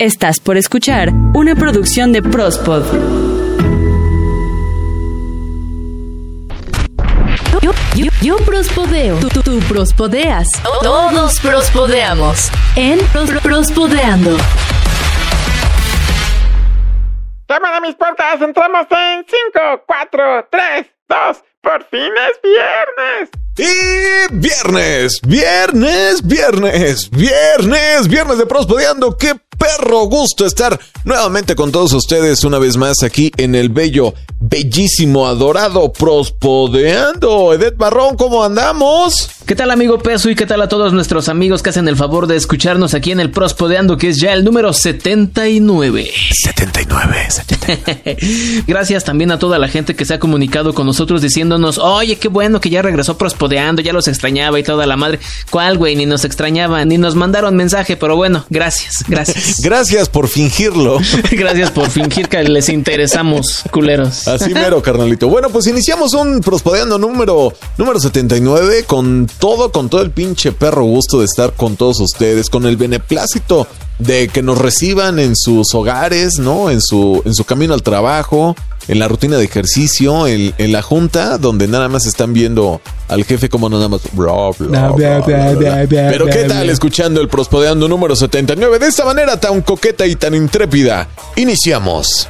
Estás por escuchar una producción de Prospod. Yo, yo, yo prospodeo, tú, tú, tú prospodeas, todos prospodeamos en Pros- Prospodeando. ¡Llaman a mis puertas! ¡Entramos en 5, 4, 3, 2! ¡Por fin es viernes! Y viernes, viernes, viernes, viernes, viernes de Prospodeando. Qué perro gusto estar nuevamente con todos ustedes una vez más aquí en el bello, bellísimo, adorado Prospodeando. Edet Barrón, ¿cómo andamos? ¿Qué tal amigo Peso y qué tal a todos nuestros amigos que hacen el favor de escucharnos aquí en el Prospodeando que es ya el número 79? 79, 79. Gracias también a toda la gente que se ha comunicado con nosotros diciéndonos, oye, qué bueno que ya regresó Prospodeando, ya los extrañaba y toda la madre. ¿Cuál, güey? Ni nos extrañaba, ni nos mandaron mensaje, pero bueno, gracias, gracias. Gracias por fingirlo. gracias por fingir que les interesamos, culeros. Así mero, carnalito. Bueno, pues iniciamos un Prospodeando número, número 79 con todo, con todo el pinche perro gusto de estar con todos ustedes, con el beneplácito de que nos reciban en sus hogares, ¿no? En su, en su camino al trabajo, en la rutina de ejercicio, en, en la junta, donde nada más están viendo al jefe como nada más. bla, bla, bla, bla, bla. Pero ¿qué tal escuchando el Prospodeando número 79? De esta manera tan coqueta y tan intrépida, iniciamos.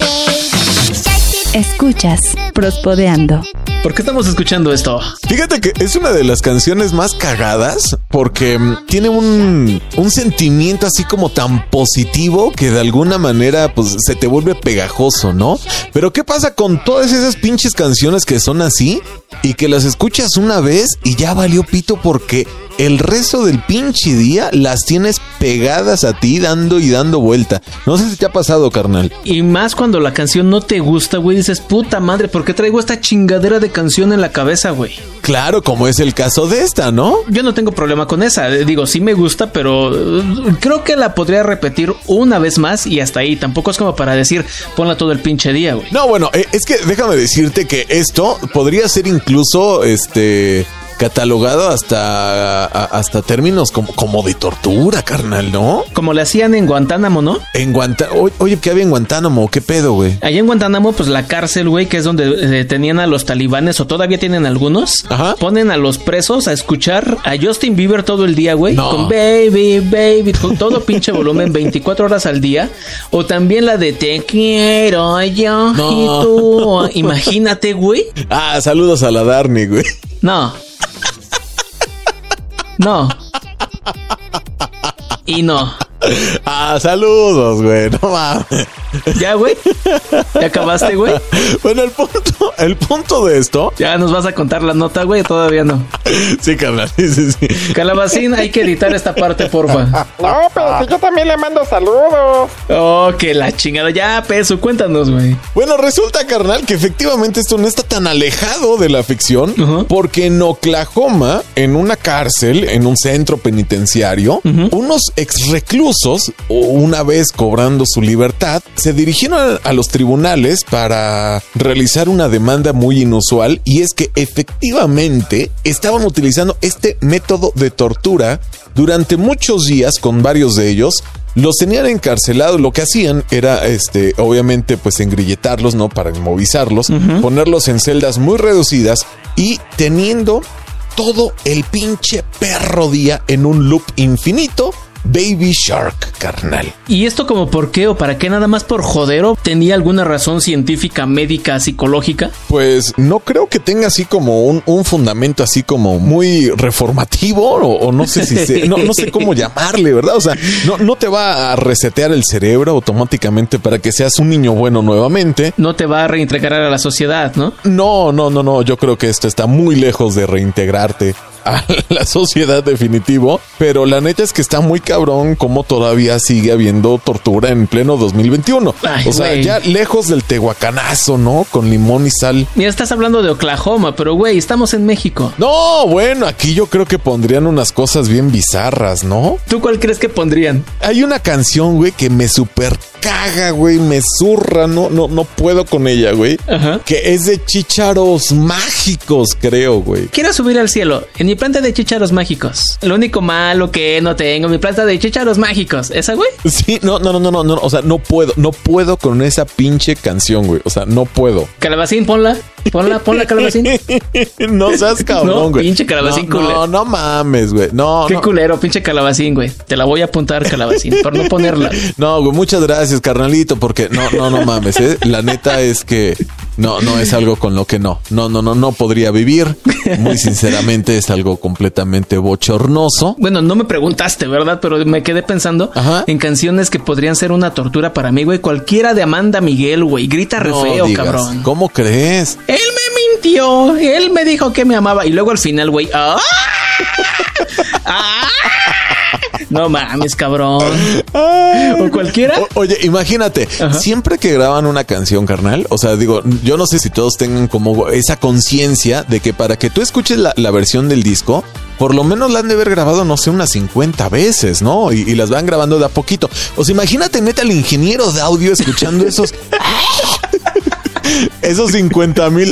Escuchas Prospodeando. ¿Por qué estamos escuchando esto? Fíjate que es una de las canciones más cagadas porque mm, tiene un, un sentimiento así como tan positivo que de alguna manera pues se te vuelve pegajoso, ¿no? Pero ¿qué pasa con todas esas pinches canciones que son así y que las escuchas una vez y ya valió pito porque el resto del pinche día las tienes pegadas a ti dando y dando vuelta? No sé si te ha pasado, carnal. Y más cuando la canción no te gusta, güey, dices, puta madre, ¿por qué traigo esta chingadera de canción en la cabeza, güey? Claro, como es el caso de esta, ¿no? Yo no tengo problema con esa. eh, Digo, sí me gusta, pero eh, creo que la podría repetir una vez más y hasta ahí. Tampoco es como para decir, ponla todo el pinche día, güey. No, bueno, eh, es que déjame decirte que esto podría ser incluso este catalogado hasta hasta términos como, como de tortura, carnal, ¿no? Como le hacían en Guantánamo, ¿no? En Guantánamo, oye, ¿qué había en Guantánamo? ¿Qué pedo, güey? Allá en Guantánamo, pues la cárcel, güey, que es donde eh, tenían a los talibanes o todavía tienen algunos, Ajá. ponen a los presos a escuchar a Justin Bieber todo el día, güey, No. con baby, baby, con todo pinche volumen 24 horas al día, o también la de te quiero yo No. y tú, imagínate, güey. Ah, saludos a la Darny, güey. No. No. Y no. Ah, saludos, güey. No mames. ¿Ya, güey? ¿Ya acabaste, güey? Bueno, el punto, el punto de esto. ¿Ya nos vas a contar la nota, güey? Todavía no. Sí, carnal. Sí, sí, sí. Calabacín, hay que editar esta parte, porfa. No, pero si yo también le mando saludos. Oh, que la chingada. Ya, peso, cuéntanos, güey. Bueno, resulta, carnal, que efectivamente esto no está tan alejado de la ficción, porque en Oklahoma, en una cárcel, en un centro penitenciario, unos ex reclusos, una vez cobrando su libertad, se dirigieron a, a los tribunales para realizar una demanda muy inusual, y es que efectivamente estaban utilizando este método de tortura durante muchos días con varios de ellos los tenían encarcelados, lo que hacían era, este, obviamente, pues engrilletarlos, ¿no? Para inmovilizarlos, ponerlos en celdas muy reducidas y teniendo todo el pinche perro día en un loop infinito. Baby Shark, carnal. ¿Y esto como por qué o para qué? Nada más por jodero. ¿Tenía alguna razón científica, médica, psicológica? Pues no creo que tenga así como un, un fundamento así como muy reformativo o, o no sé si se- no, no sé cómo llamarle, ¿verdad? O sea, no, no te va a resetear el cerebro automáticamente para que seas un niño bueno nuevamente. No te va a reintegrar a la sociedad, ¿no? No, no, no, no. Yo creo que esto está muy lejos de reintegrarte a la sociedad definitivo. Pero la neta es que está muy cabrón como todavía sigue habiendo tortura en pleno 2021. Ay, o sea, ya lejos del tehuacanazo, ¿no? Con limón y sal. Mira, estás hablando de Oklahoma, pero güey, estamos en México. No, bueno, aquí yo creo que pondrían unas cosas bien bizarras, ¿no? ¿Tú cuál crees que pondrían? Hay una canción, güey, que me super caga, güey, me zurra, no, no, no puedo con ella, güey. Ajá. Que es de chícharos mágicos, creo, güey. Quiero subir al cielo en mi planta de chícharos mágicos. Lo único malo que no tengo, mi planta de chícharos mágicos. ¿Esa, güey? Sí, no, no, no, no, no, no, o sea, no puedo, no puedo con esa pinche canción, güey. O sea, no puedo. Calabacín, ponla. Ponla, ponla, calabacín. no seas cabrón, No, güey. pinche calabacín no, culero. no, no mames, güey. No, Qué no. culero, pinche calabacín, güey. Te la voy a apuntar, calabacín, por no ponerla. No, güey, muchas gracias, carnalito, porque no, no, no mames, ¿eh? La neta es que no, no es algo con lo que no, no, no, no, no podría vivir. Muy sinceramente es algo completamente bochornoso. Bueno, no me preguntaste, ¿verdad? Pero me quedé pensando Ajá. en canciones que podrían ser una tortura para mí, güey. Cualquiera de Amanda Miguel, güey. Grita re No feo, digas, cabrón. ¿Cómo crees? Él me mintió. Él me dijo que me amaba. Y luego al final, güey. ¡ah! ¡Ah! No mames, cabrón. O cualquiera. O- oye, imagínate, Ajá. siempre que graban una canción, carnal, o sea, digo, yo no sé si todos tengan como esa conciencia de que para que tú escuches la, la versión del disco, por lo menos la han de haber grabado, no sé, unas 50 veces, ¿no? Y, y las van grabando de a poquito. O sea, imagínate, neta, el ingeniero de audio escuchando esos... esos 50 mil...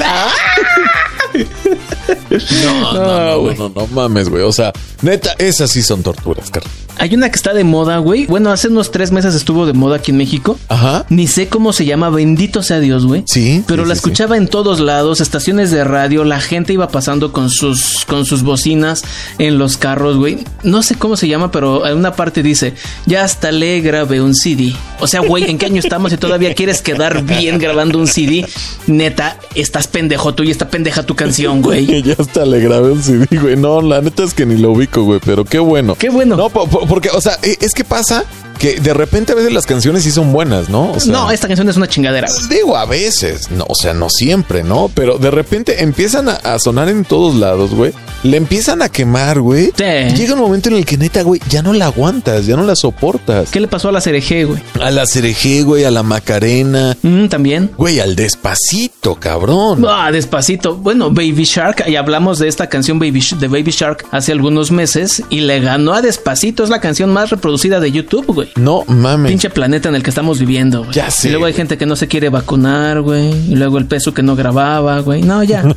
No, no, no, no, no, mames, güey. O sea, neta, esas sí son torturas, carnal. Hay una que está de moda, güey. Bueno, hace unos tres meses estuvo de moda aquí en México. Ajá. Ni sé cómo se llama, bendito sea Dios, güey. Sí, Pero sí, la sí, sí. escuchaba en todos lados, estaciones de radio, la gente iba pasando con sus, con sus bocinas en los carros, güey. No sé cómo se llama, pero en una parte dice, ya hasta le grabé un CD. O sea, güey, ¿en qué año estamos y todavía quieres quedar bien grabando un CD? Neta, estás pendejo tú y está pendeja tu canción, güey. Que ya hasta le grabé un CD, güey. No, la neta es que ni lo ubico, güey, pero qué bueno. Qué bueno. No, po- po- porque, o sea, e- es que pasa que de repente a veces las canciones sí son buenas, ¿no? O sea, no, esta canción es una chingadera. güey. Digo, a veces, no, o sea, no siempre, ¿no? Pero de repente empiezan a, a sonar en todos lados, güey. Le empiezan a quemar, güey. Sí. Llega un momento en el que neta, güey, ya no la aguantas, ya no la soportas. ¿Qué le pasó a la CRG, güey? A la Cereje, güey, a la Macarena, Mm, También. güey, al despacito, cabrón. Ah, despacito. Bueno, Baby Shark, y hablamos de esta canción Baby de Baby Shark hace algunos meses y le ganó a Despacito. Es la canción más reproducida de YouTube, güey. No mames. Pinche planeta en el que estamos viviendo, güey. Ya sé, Y luego hay gente que no se quiere vacunar, güey. Y luego el peso que no grababa, güey. No, ya.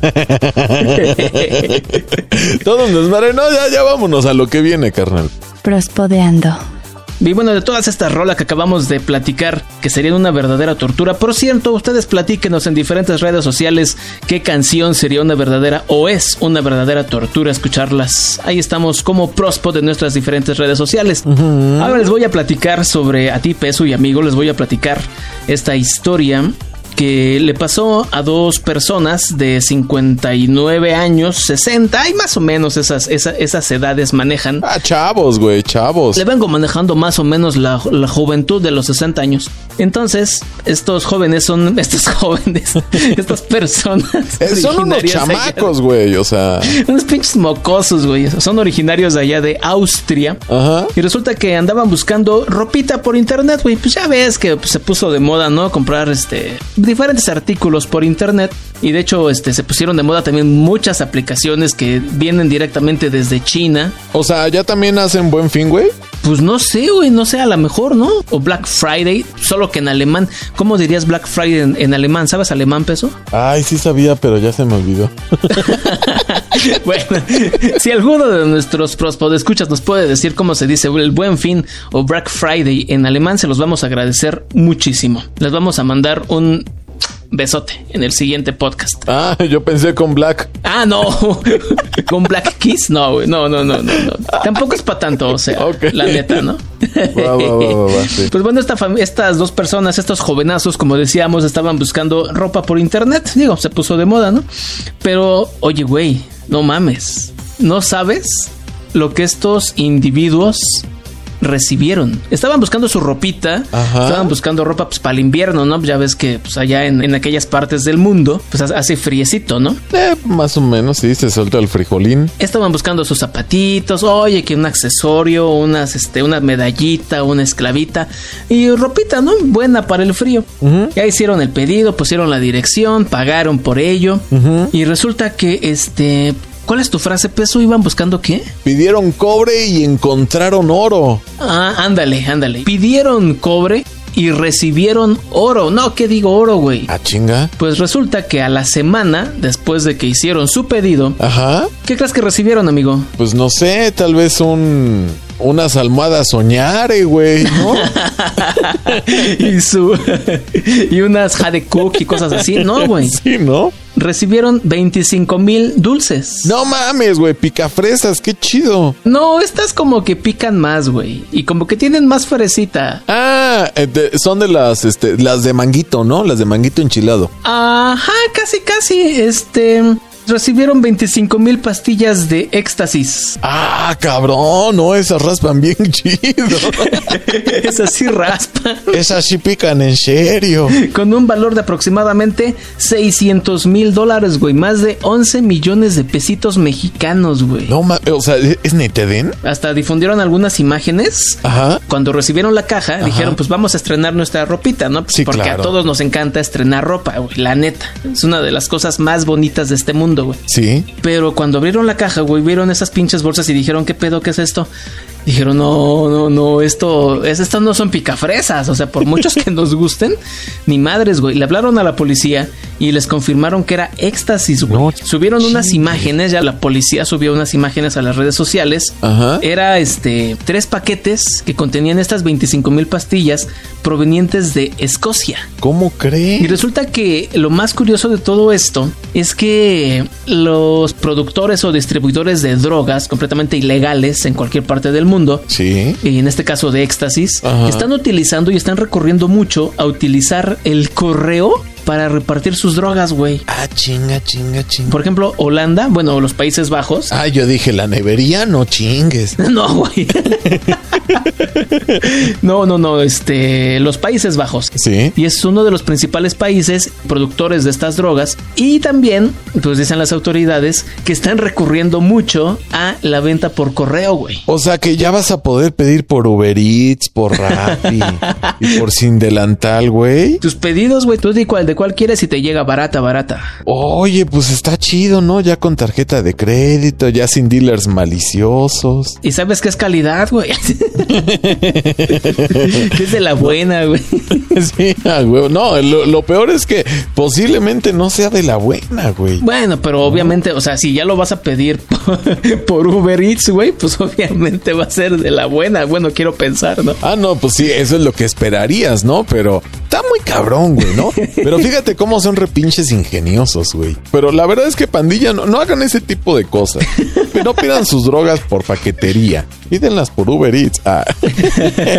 Todos nos mare- No, ya, ya vámonos a lo que viene, carnal. Prospodeando. Y bueno, de todas estas rolas que acabamos de platicar, que serían una verdadera tortura. Por cierto, ustedes platíquenos en diferentes redes sociales qué canción sería una verdadera o es una verdadera tortura escucharlas. Ahí estamos como Prospo de nuestras diferentes redes sociales. Ahora les voy a platicar sobre a ti, Peso y amigo, les voy a platicar esta historia que le pasó a dos personas de 59 años, 60, y más o menos esas, esa- esas edades manejan. Ah, chavos, güey, chavos. Le vengo manejando más o menos la, la juventud de los 60 años. Entonces, estos jóvenes son, estos jóvenes, estas personas. Eh, son unos chamacos, güey, o sea. unos pinches mocosos, güey. Son originarios de allá de Austria. Ajá. Y resulta que andaban buscando ropita por internet, güey. Pues ya ves que pues, se puso de moda, ¿no? Comprar este diferentes artículos por internet. Y de hecho, este se pusieron de moda también muchas aplicaciones que vienen directamente desde China. O sea, ya también hacen buen fin, güey. Pues no sé, güey, no sé, a lo mejor, ¿no? O Black Friday, solo que en alemán. ¿Cómo dirías Black Friday en, en alemán? ¿Sabes alemán, peso? Ay, sí sabía, pero ya se me olvidó. bueno, si alguno de nuestros escuchas nos puede decir cómo se dice el buen fin o Black Friday en alemán, se los vamos a agradecer muchísimo. Les vamos a mandar un besote en el siguiente podcast. Ah, yo pensé con Black. Ah, no. Con Black Kiss, no, güey. No, no, no, no. Tampoco es para tanto, o sea, la neta, ¿no? Va, va, va, va, va, sí. Pues bueno, esta estas dos personas, estos jovenazos, como decíamos, estaban buscando ropa por internet. Digo, se puso de moda, ¿no? Pero, oye, güey, no mames. ¿No sabes lo que estos individuos recibieron? Estaban buscando su ropita. Ajá. Estaban buscando ropa pues, para el invierno, ¿no? Ya ves que pues, allá en, en aquellas partes del mundo, pues hace- friecito, ¿no? Eh, más o menos, sí, se suelta el frijolín. Estaban buscando sus zapatitos, oye, que un accesorio, unas, este, una medallita, una esclavita y ropita, ¿no? Buena para el frío. Ya hicieron el pedido, pusieron la dirección, pagaron por ello y resulta que, este, ¿cuál es tu frase, peso? ¿Iban buscando qué? Pidieron cobre y encontraron oro. Ah, ándale, ándale. Pidieron cobre y recibieron oro. No, ¿qué digo oro, güey? Ah, chinga. Pues resulta que a la semana, después de que hicieron su pedido, Ajá. ¿qué crees que recibieron, amigo? Pues no sé, tal vez un. Unas almohadas soñare, güey, ¿no? y su y unas jade cook y cosas así. No, güey. sí, ¿no? Recibieron 25 mil dulces. No mames, güey, picafresas, qué chido. No, estas como que pican más, güey. Y como que tienen más fresita. Ah, eh, son de las, este, las de manguito, ¿no? Las de manguito enchilado. Ajá, casi, casi. Este. Recibieron 25 mil pastillas de éxtasis. Ah, cabrón, no, esas raspan bien chido. Es así raspa. esas sí pican en serio. Con un valor de aproximadamente 600 mil dólares, güey. Más de 11 millones de pesitos mexicanos, güey. No o sea, ¿es neteden? Hasta difundieron algunas imágenes. Ajá. Cuando recibieron la caja, dijeron, pues vamos a estrenar nuestra ropita, ¿no? Sí, Porque claro. a todos nos encanta estrenar ropa, güey. La neta. Es una de las cosas más bonitas de este mundo, güey. Sí. Pero cuando abrieron la caja, güey, vieron esas pinches bolsas y dijeron, ¿qué pedo? ¿Qué es esto? Dijeron, no, no, no, esto, es, estas no son picafresas. O sea, por muchos que nos gusten, ni madres, güey. Le hablaron a la policía y les confirmaron que era éxtasis, güey. No, Subieron unas imágenes, ya la policía subió unas imágenes a las redes sociales. Ajá. Era este, tres paquetes que contenían estas 25 mil pastillas provenientes de Escocia. ¿Cómo Y crees? resulta que lo más curioso de todo esto es que los productores o distribuidores de drogas completamente ilegales en cualquier parte del mundo, Sí. y en este caso de éxtasis, Ajá. están utilizando y están recurriendo mucho a utilizar el correo para repartir sus drogas, güey. Ah, chinga, chinga, chinga. Por ejemplo, Holanda, bueno, los Países Bajos. Ah, yo dije la nevería, no chingues. No, güey. no, no, no, este, los Países Bajos. Sí. Y es uno de los principales países productores de estas drogas. Y también, pues dicen las autoridades, que están recurriendo mucho a la venta por correo, güey. O sea que ya vas a poder pedir por Uber Eats, por Rappi y por Sin Delantal, güey. Tus pedidos, güey, tú di cuál, de cuál quieres y te llega barata, barata. Oye, pues está chido, ¿no? Ya con tarjeta de crédito, ya sin dealers maliciosos. Y sabes que es calidad, güey. Es de la buena, güey. Sí, ah, güey. No, lo, lo peor es que posiblemente no sea de la buena, güey. Bueno, pero obviamente, o sea, si ya lo vas a pedir por, por Uber Eats, güey, pues obviamente va a ser de la buena. Bueno, quiero pensar, ¿no? Ah, no, pues sí, eso es lo que esperarías, ¿no? Pero está muy cabrón, güey, ¿no? Pero fíjate cómo son repinches ingeniosos, güey. Pero la verdad es que pandilla, no, no hagan ese tipo de cosas. No pidan sus drogas por paquetería. Pídenlas por Uber Eats. Ah.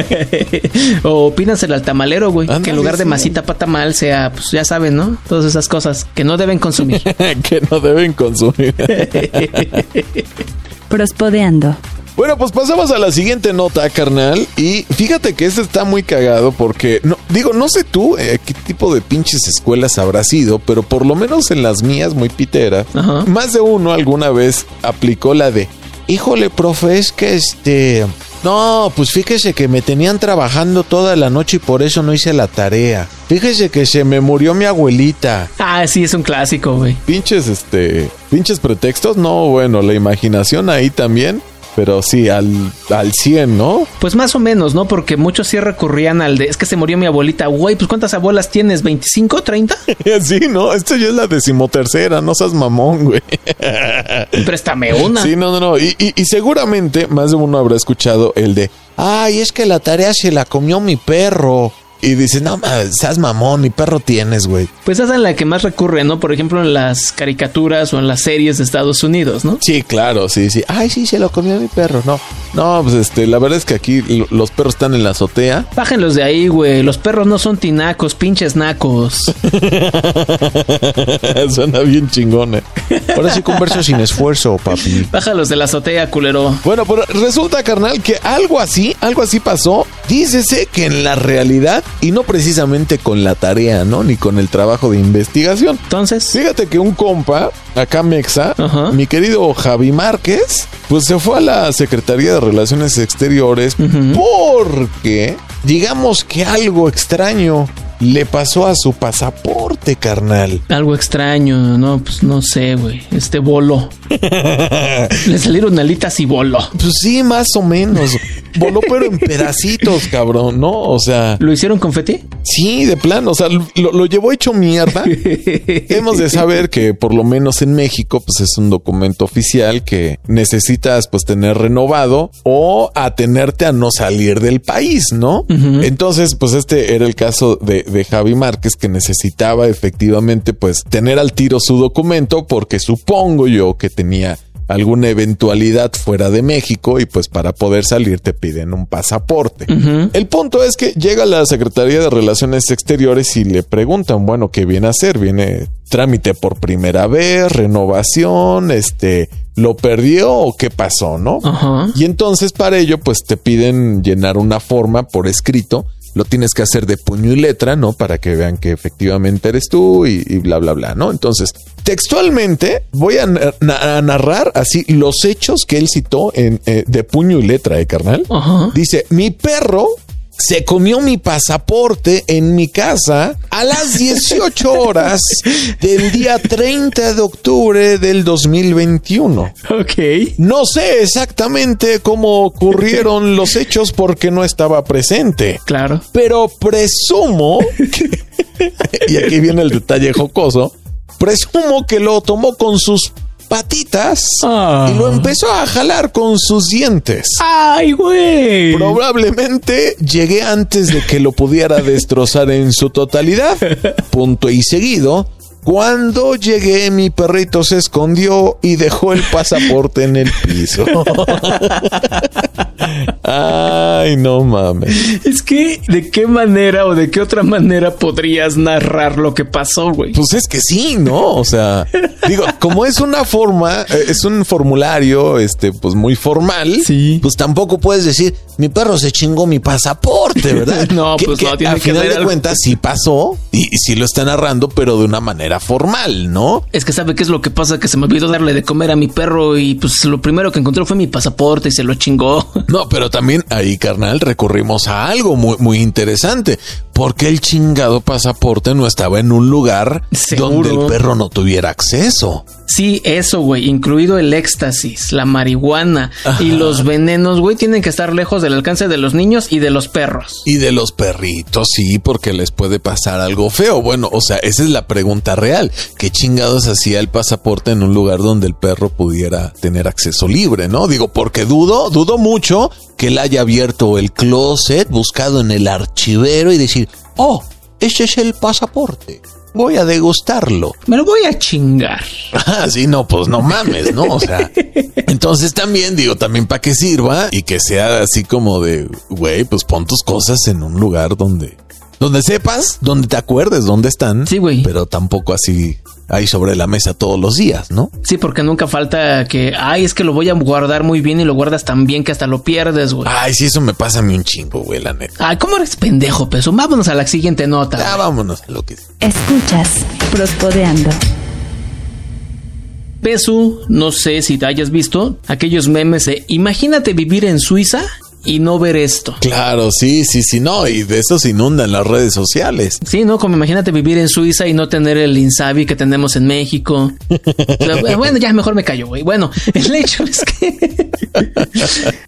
o pídanselo al tamalero, güey. Que en lugar de masita para tamal sea, pues ya saben, ¿no? Todas esas cosas que no deben consumir. que no deben consumir. Prospodeando. Bueno, pues pasamos a la siguiente nota, carnal. Y fíjate que este está muy cagado porque, no, digo, no sé tú eh, qué tipo de pinches escuelas habrá sido, pero por lo menos en las mías, muy pitera, Ajá. más de uno alguna vez aplicó la de, híjole, profe, es que este... No, pues fíjese que me tenían trabajando toda la noche y por eso no hice la tarea. Fíjese que se me murió mi abuelita. ah, sí, es un clásico, güey. Pinches, este, pinches pretextos, no, bueno, la imaginación ahí también, pero sí, al, al 100, ¿no? Pues más o menos, ¿no? Porque muchos sí recurrían al de, es que se murió mi abuelita. Güey, pues ¿cuántas abuelas tienes? ¿25, 30? Sí, ¿no? Esto ya es la decimotercera, no seas mamón, güey. Préstame una. Sí, no, no, no. Y, y- y seguramente más de uno habrá escuchado el de, ay, es que la tarea se la comió mi perro. Y dices, no, seas mamón, mi perro tienes, güey. Pues esa es la que más recurre, ¿no? Por ejemplo, en las caricaturas o en las series de Estados Unidos, ¿no? Sí, claro, sí, sí. Ay, sí, se lo comió mi perro. No, no, pues este, la verdad es que aquí lo- los perros están en la azotea. Bájenlos de ahí, güey. Los perros no son tinacos, pinches nacos. Suena bien chingona. Ahora sí converso sin esfuerzo, papi. Bájalos de la azotea, culero. Bueno, pero resulta, carnal, que algo así, algo así pasó. Dícese que en la realidad, y no precisamente con la tarea, ¿no? Ni con el trabajo de investigación. Entonces, Fíjate que un compa, acá Mexa, Ajá. mi querido Javi Márquez, pues se fue a la Secretaría de Relaciones Exteriores porque, digamos que algo extraño le pasó a su pasaporte, carnal. Algo extraño, no, pues no sé, güey. Este voló. Le salieron alitas y voló. Pues sí, más o menos. Voló, pero en pedacitos, cabrón, ¿no? O sea. ¿Lo hicieron confeti? Sí, de plano. O sea, lo, lo llevó hecho mierda. Hemos de saber que, por lo menos en México, pues es un documento oficial que necesitas, pues, tener renovado o atenerte a no salir del país, ¿no? Entonces, pues, este era el caso de, de Javi Márquez que necesitaba efectivamente, pues, tener al tiro su documento porque supongo yo que tenía alguna eventualidad fuera de México y pues para poder salir te piden un pasaporte. El punto es que llega la Secretaría de Relaciones Exteriores y le preguntan, bueno, ¿qué viene a hacer? Viene trámite por primera vez, renovación, este, lo perdió o qué pasó, ¿no? Y entonces para ello pues te piden llenar una forma por escrito lo tienes que hacer de puño y letra, ¿no? Para que vean que efectivamente eres tú y, y bla, bla, bla, ¿no? Entonces, textualmente voy a, na- a narrar así los hechos que él citó en, eh, de puño y letra, ¿eh, carnal? Ajá. Dice, mi perro se comió mi pasaporte en mi casa a las 18 horas del día 30 de octubre del 2021. Ok. No sé exactamente cómo ocurrieron los hechos porque no estaba presente. Claro. Pero presumo que- y aquí viene el detalle jocoso, presumo que lo tomó con sus patitas Ah. y lo empezó a jalar con sus dientes. ¡Ay, güey! Probablemente llegué antes de que lo pudiera destrozar en su totalidad. Punto y seguido. Cuando llegué, mi perrito se escondió y dejó el pasaporte en el piso. Ay, no mames. Es que, ¿de qué manera o de qué otra manera podrías narrar lo que pasó, güey? Pues es que sí, ¿no? O sea, digo, como es una forma, eh, es un formulario, este, pues muy formal. Sí. Pues tampoco puedes decir, mi perro se chingó mi pasaporte, ¿verdad? No, pues no, tiene a que final de algo. cuentas sí pasó y, y sí lo está narrando, pero de una manera formal, ¿no? Es que sabe qué es lo que pasa, que se me olvidó darle de comer a mi perro y pues lo primero que encontró fue mi pasaporte y se lo chingó. No, pero también ahí, carnal, recurrimos a algo muy, muy interesante. Porque el chingado pasaporte no estaba en un lugar Seguro. donde el perro no tuviera acceso. Sí, eso, güey, incluido el éxtasis, la marihuana y los venenos, güey, tienen que estar lejos del alcance de los niños y de los perros. Y de los perritos, sí, porque les puede pasar algo feo. Bueno, o sea, esa es la pregunta real. ¿Qué chingados hacía el pasaporte en un lugar donde el perro pudiera tener acceso libre, no? Digo, porque dudo, dudo mucho que él haya abierto el closet, buscado en el archivero y decir, oh, este es el pasaporte. Voy a degustarlo. Me lo voy a chingar. Ah, sí, no, pues no mames, ¿no? O sea, entonces también digo, también para que sirva y que sea así como de, güey, pues pon tus cosas en un lugar donde, donde sepas, donde te acuerdes dónde están. Sí, güey. Pero tampoco así ahí sobre la mesa todos los días, ¿no? Sí, porque nunca falta que, ay, es que lo voy a guardar muy bien y lo guardas tan bien que hasta lo pierdes, güey. Ay, sí, eso me pasa a mí un chingo, güey, la neta. Ay, ¿cómo eres pendejo, peso? Vámonos a la siguiente nota. Ya güey. vámonos a lo que Escuchas Prospodeando. Pesu, no sé si te hayas visto aquellos memes de imagínate vivir en Suiza y no ver esto. Claro, sí, sí, sí, no, y de eso se inundan las redes sociales. Sí, ¿no? Como imagínate vivir en Suiza y no tener el Insabi que tenemos en México. Bueno, ya mejor me callo, güey. Bueno, el hecho es que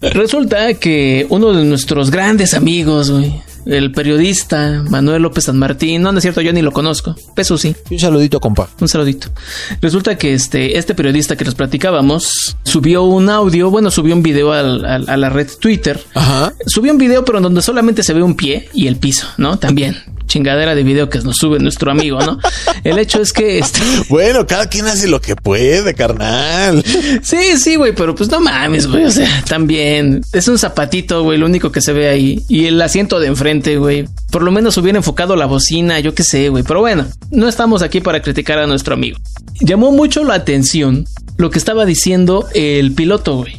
resulta que uno de nuestros grandes amigos, güey, el periodista Manuel López San Martín, no, no es cierto, yo ni lo conozco. Peso sí. Un saludito, compa. Un saludito. Resulta que este, este periodista que nos platicábamos subió un audio, bueno, subió un video al- al- a la red Twitter. Ajá. Subió un video, pero en donde solamente se ve un pie y el piso, ¿no? También. Chingadera de video que nos sube nuestro amigo, ¿no? El hecho es que este, Bueno, cada quien hace lo que puede, carnal. Sí, sí, güey, pero pues no mames, güey. O sea, también es un zapatito, güey, lo único que se ve ahí. Y el asiento de enfrente, güey. Por lo menos hubiera enfocado la bocina, yo qué sé, güey. Pero bueno, no estamos aquí para criticar a nuestro amigo. Llamó mucho la atención lo que estaba diciendo el piloto, güey.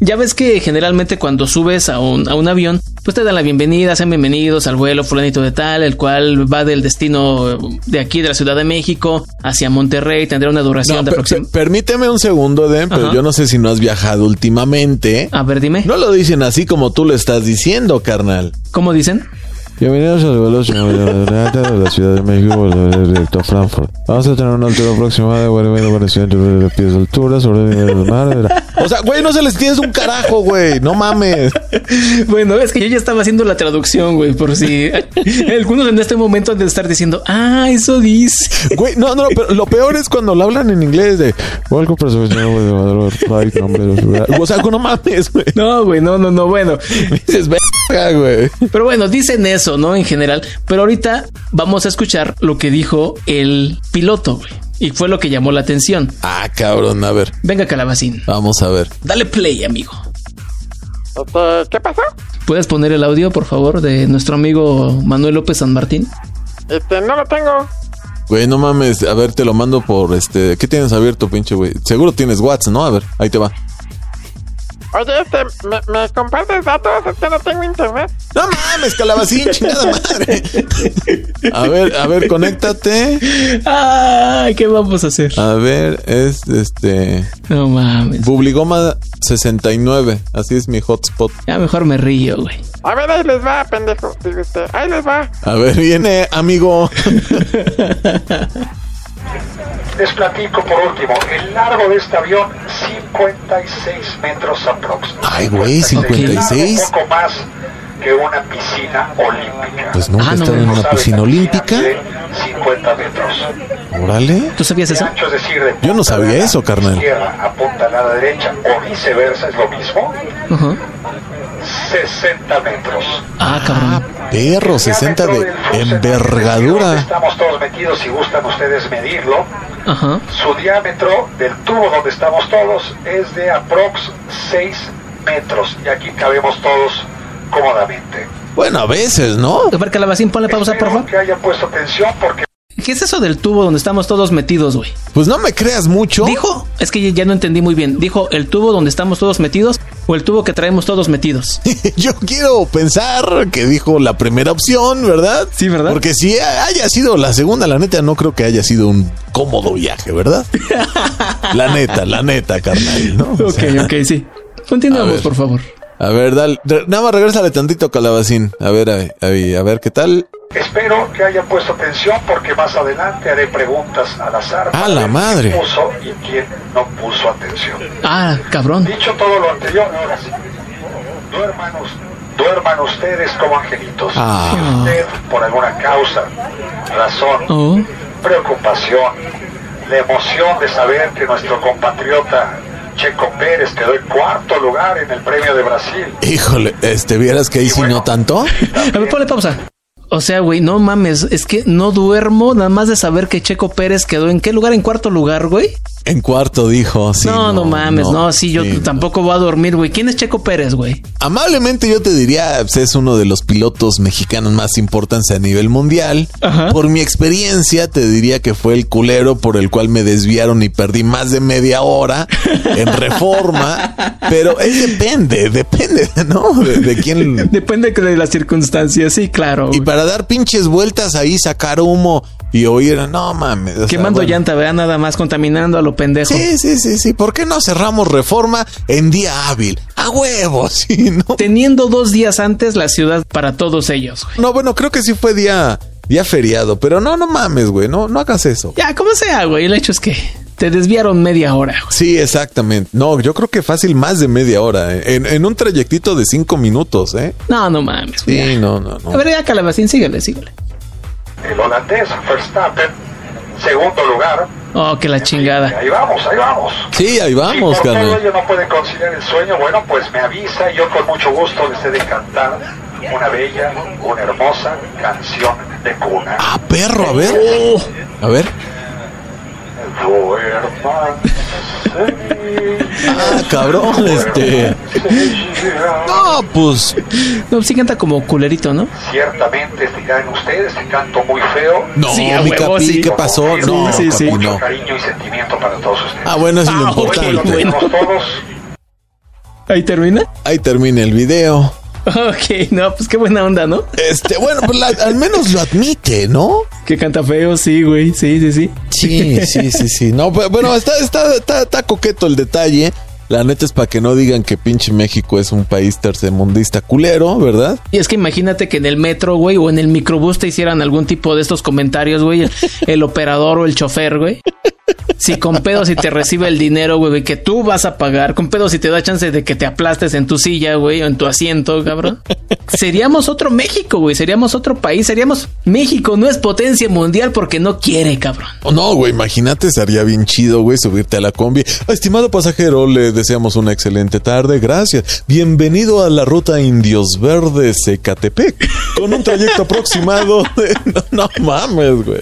Ya ves que generalmente cuando subes a un, a un avión, pues te dan la bienvenida, sean bienvenidos al vuelo fulanito de tal, el cual va del destino de aquí de la Ciudad de México hacia Monterrey, tendrá una duración No, de aproximadamente... per- permíteme un segundo, Den, pero Ajá. yo no sé si no has viajado últimamente. A ver, dime. No lo dicen así como tú lo estás diciendo, carnal. ¿Cómo dicen? Bienvenidos al vuelo de la Ciudad de México, directo a Frankfurt. Vamos a tener una altura aproximada de 40 de pies de altura sobre el nivel del mar. O sea, güey, no se les tienes un carajo, güey. No mames. Bueno, es que yo ya estaba haciendo la traducción, güey, por si algunos en este momento han de estar diciendo, ah, eso dice. Güey, no, no, pero lo peor es cuando lo hablan en inglés de Welcome O sea, no mames, güey. No, güey, no, no, no, bueno. Dices, güey. Pero bueno, dicen eso, ¿no? En general. Pero ahorita vamos a escuchar lo que dijo el piloto, güey. Y fue lo que llamó la atención. Ah, cabrón, a ver. Venga, calabacín. Vamos a ver. Dale play, amigo. ¿Qué pasó? ¿Puedes poner el audio, por favor, de nuestro amigo Manuel López San Martín? Este, no lo tengo. Güey, no mames. A ver, te lo mando por este. ¿Qué tienes abierto, pinche güey? Seguro tienes WhatsApp, ¿no? A ver, ahí te va. Oye, este, ¿me, me compartes datos? Es que no tengo internet. No mames, calabacín, chingada madre. A ver, a ver, conéctate. Ay, ¿qué vamos a hacer? A ver, es este. No mames. Bubligoma 69. Así es mi hotspot. Ya mejor me río, güey. A ver, ahí les va, pendejo. Digo ahí les va. A ver, viene, amigo. Les platico por último, el largo de este avión, 56 metros aproximadamente. Ay, güey, 56. Un poco más que una piscina olímpica. Pues nunca Ah, he no, estado en no una Saben, piscina olímpica. de 50 metros. Órale. ¿Tú sabías eso? ancho, es decir, de Yo no sabía eso, carnal. Izquierda a punta a la derecha o viceversa, es lo mismo. Ajá. 60 metros. Ah, cabrón. Perro, 60 de envergadura. Estamos todos metidos, si gustan ustedes medirlo. Ajá. Su diámetro del tubo donde estamos todos es de aprox 6 metros y aquí cabemos todos cómodamente. Bueno, a veces, ¿no? A ver, calabacín, ponle pausa, por Espero favor. que hayan puesto atención porque ¿Qué es eso del tubo donde estamos todos metidos, güey? Pues no me creas mucho. ¿Dijo? Es que ya no entendí muy bien. ¿Dijo el tubo donde estamos todos metidos o el tubo que traemos todos metidos? Yo quiero pensar que dijo la primera opción, ¿verdad? Sí, ¿verdad? Porque si haya sido la segunda, la neta, no creo que haya sido un cómodo viaje, ¿verdad? La neta, la neta, carnal, ¿no? O Ok, sea, ok, sí. Continuamos, ver. por favor. A ver, dale, nada más regrésale tantito, calabacín. A ver, a, a- a ver, ¿qué tal? Espero que hayan puesto atención porque más adelante haré preguntas al azar. ¡A la madre! quién puso y quién no puso atención. Ah, cabrón. Dicho todo lo anterior, ahora sí. Duerman, duerman ustedes como angelitos. Ah. Si usted, por alguna causa, razón, Oh. preocupación, la emoción de saber que nuestro compatriota Checo Pérez quedó en cuarto lugar en el premio de Brasil. Híjole, este, ¿vieras que ahí no tanto? A ver, ponle pausa. O sea, güey, no mames, es que no duermo nada más de saber que Checo Pérez quedó en qué lugar, en cuarto lugar, güey. En cuarto dijo, sí. no, no, mames, no, sí, yo sí, tampoco voy a dormir, güey. ¿Quién es Checo Pérez, güey? Amablemente yo te diría, pues, es uno de los pilotos mexicanos más importantes a nivel mundial. Ajá. Por mi experiencia te diría que fue el culero por el cual me desviaron y perdí más de media hora en reforma. pero es depende, depende, ¿no? De, de quién... Depende de las circunstancias, sí, claro. Y para dar pinches vueltas ahí, sacar humo y oír, no mames. sea, Quemando bueno. llanta, vea, nada más contaminando a lo pendejo. Sí, sí, sí, sí. ¿Por qué no cerramos reforma en día hábil? A huevos, sí, ¿no? Teniendo dos días antes la ciudad para todos ellos, güey. No, bueno, creo que sí fue día, día feriado, pero no, no mames, güey, no, no hagas eso. Ya, como sea, güey. El hecho es que te desviaron media hora, güey. Sí, exactamente. No, yo creo que fácil más de media hora, ¿eh? en, en un trayectito de cinco minutos, ¿eh? No, no mames, güey. Sí, ya. no, no, no. A ver, ya, Calabacín, síguele, síguele. El holandés Verstappen, segundo lugar. Oh, que la chingada. Ahí vamos, ahí vamos. Sí, ahí vamos, si por todo ello no puede conciliar el sueño, bueno, pues me avisa y yo con mucho gusto les he de cantar una bella, una hermosa canción de cuna. Ah, perro, a ver. A ver. Ah, cabrón, este. No, pues. No, sí canta como culerito, ¿no? Ciertamente dirán ustedes que canto muy feo. No, Sí, a mi huevo, capi, sí. ¿qué pasó? No, Sí, sí, Mucho no. cariño y sentimiento para todos ustedes. Ah, bueno, eso es lo Ah, ok, importante. bueno. Tenemos todos Ahí termina. Ahí termina el video. Ok, no, pues qué buena onda, ¿no? Este, bueno, pues la- al menos lo admite, ¿no? Que canta feo, sí, güey. Sí, sí, sí. Sí, sí, sí, sí. No, pero bueno, está, está, está, está coqueto el detalle. La neta es para que no digan que pinche México es un país tercermundista culero, ¿verdad? Y es que imagínate que en el metro, güey, o en el microbús te hicieran algún tipo de estos comentarios, güey, el, el operador o el chofer, güey. Si con pedos y te recibe el dinero, güey, que tú vas a pagar, con pedos y te da chance de que te aplastes en tu silla, güey, o en tu asiento, cabrón. Seríamos otro México, güey, seríamos otro país, seríamos México, no es potencia mundial porque no quiere, cabrón. Oh, no, güey, imagínate, sería bien chido, güey, subirte a la combi. Estimado pasajero, le deseamos una excelente tarde, gracias. Bienvenido a la ruta Indios Verdes Ecatepec, con un trayecto aproximado. No, no mames, güey.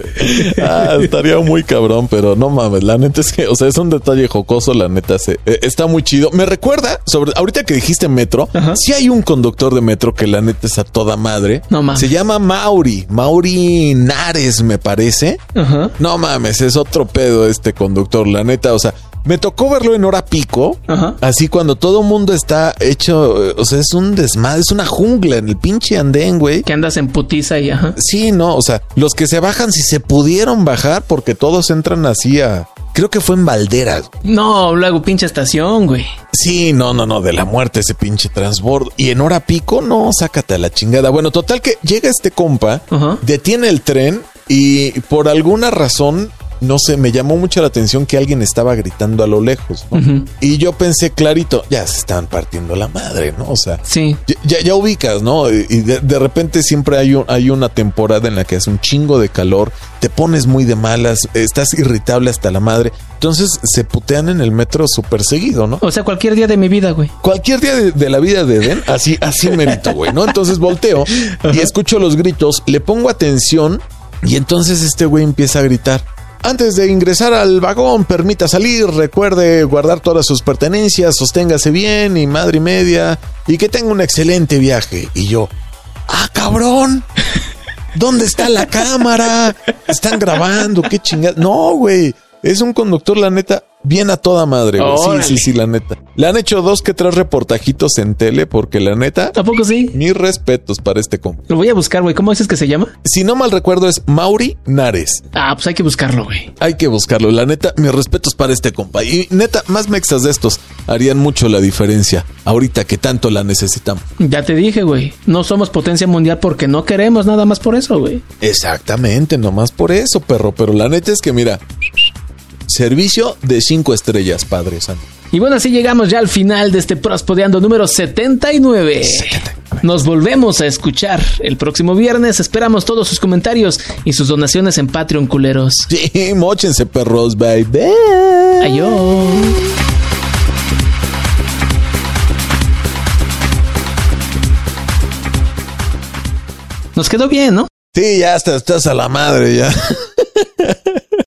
Ah, estaría muy cabrón, pero no mames, la neta es que, o sea, es un detalle jocoso, la neta se, eh, está muy chido. Me recuerda, sobre, ahorita que dijiste metro, si hay un conductor de metro que la neta es a toda madre. No mames. Se llama Mauri, Mauri Nares, me parece. Ajá. No mames, es otro pedo este conductor, la neta, o sea, me tocó verlo en hora pico, Ajá. así cuando todo mundo está hecho, eh, o sea, es un desmadre, es una jungla en el pinche andén, güey. Que andas en putiza y ajá. Sí, no, o sea, los que se bajan si se pudieron bajar porque todos entran así a... Creo que fue en Valderas. No, luego pinche estación, güey. Sí, no, no, no, de la muerte ese pinche transbordo. Y en hora pico, no, sácate a la chingada. Bueno, total que llega este compa, detiene el tren y por alguna razón, no sé, me llamó mucho la atención que alguien estaba gritando a lo lejos. Y yo pensé, clarito, ya se están partiendo la madre, ¿no? O sea, Sí. ya, ya, ubicas, ¿no? Y y de, de repente siempre hay, un- hay una temporada en la que hace un chingo de calor, te pones muy de malas, estás irritable hasta la madre. Entonces se putean en el metro súper seguido, ¿no? O sea, cualquier día de mi vida, güey. Cualquier día de, de la vida de Eden, así, así merito, güey, ¿no? Entonces volteo y escucho los gritos, le pongo atención y entonces este güey empieza a gritar. Antes de ingresar al vagón, permita salir, recuerde guardar todas sus pertenencias, sosténgase bien y madre y media, y que tenga un excelente viaje. Y yo, ah, cabrón, ¿dónde está la cámara? Están grabando, qué chingada. No, güey, es un conductor, la neta, bien a toda madre, güey. Sí, sí, sí, la neta. Le han hecho dos que tres reportajitos en tele, porque la neta, ¿Tampoco sí? mis respetos para este compa. Lo voy a buscar, güey. ¿Cómo dices que se llama? Si no mal recuerdo, es Mauri Nares. Ah, pues hay que buscarlo, güey. Hay que buscarlo. La neta, mis respetos para este compa. Y neta, más mexas de estos harían mucho la diferencia ahorita que tanto la necesitamos. Ya te dije, güey. No somos potencia mundial porque no queremos nada más por eso, güey. Exactamente, nomás por eso, perro. Pero la neta es que, mira, servicio de cinco estrellas, Padre Santo. Y bueno, así llegamos ya al final de este Prospodeando número 79. Nos volvemos a escuchar el próximo viernes. Esperamos todos sus comentarios y sus donaciones en Patreon, culeros. Sí, mochense, perros, baby. Adiós. Nos quedó bien, ¿no? Sí, ya estás, estás a la madre, ya.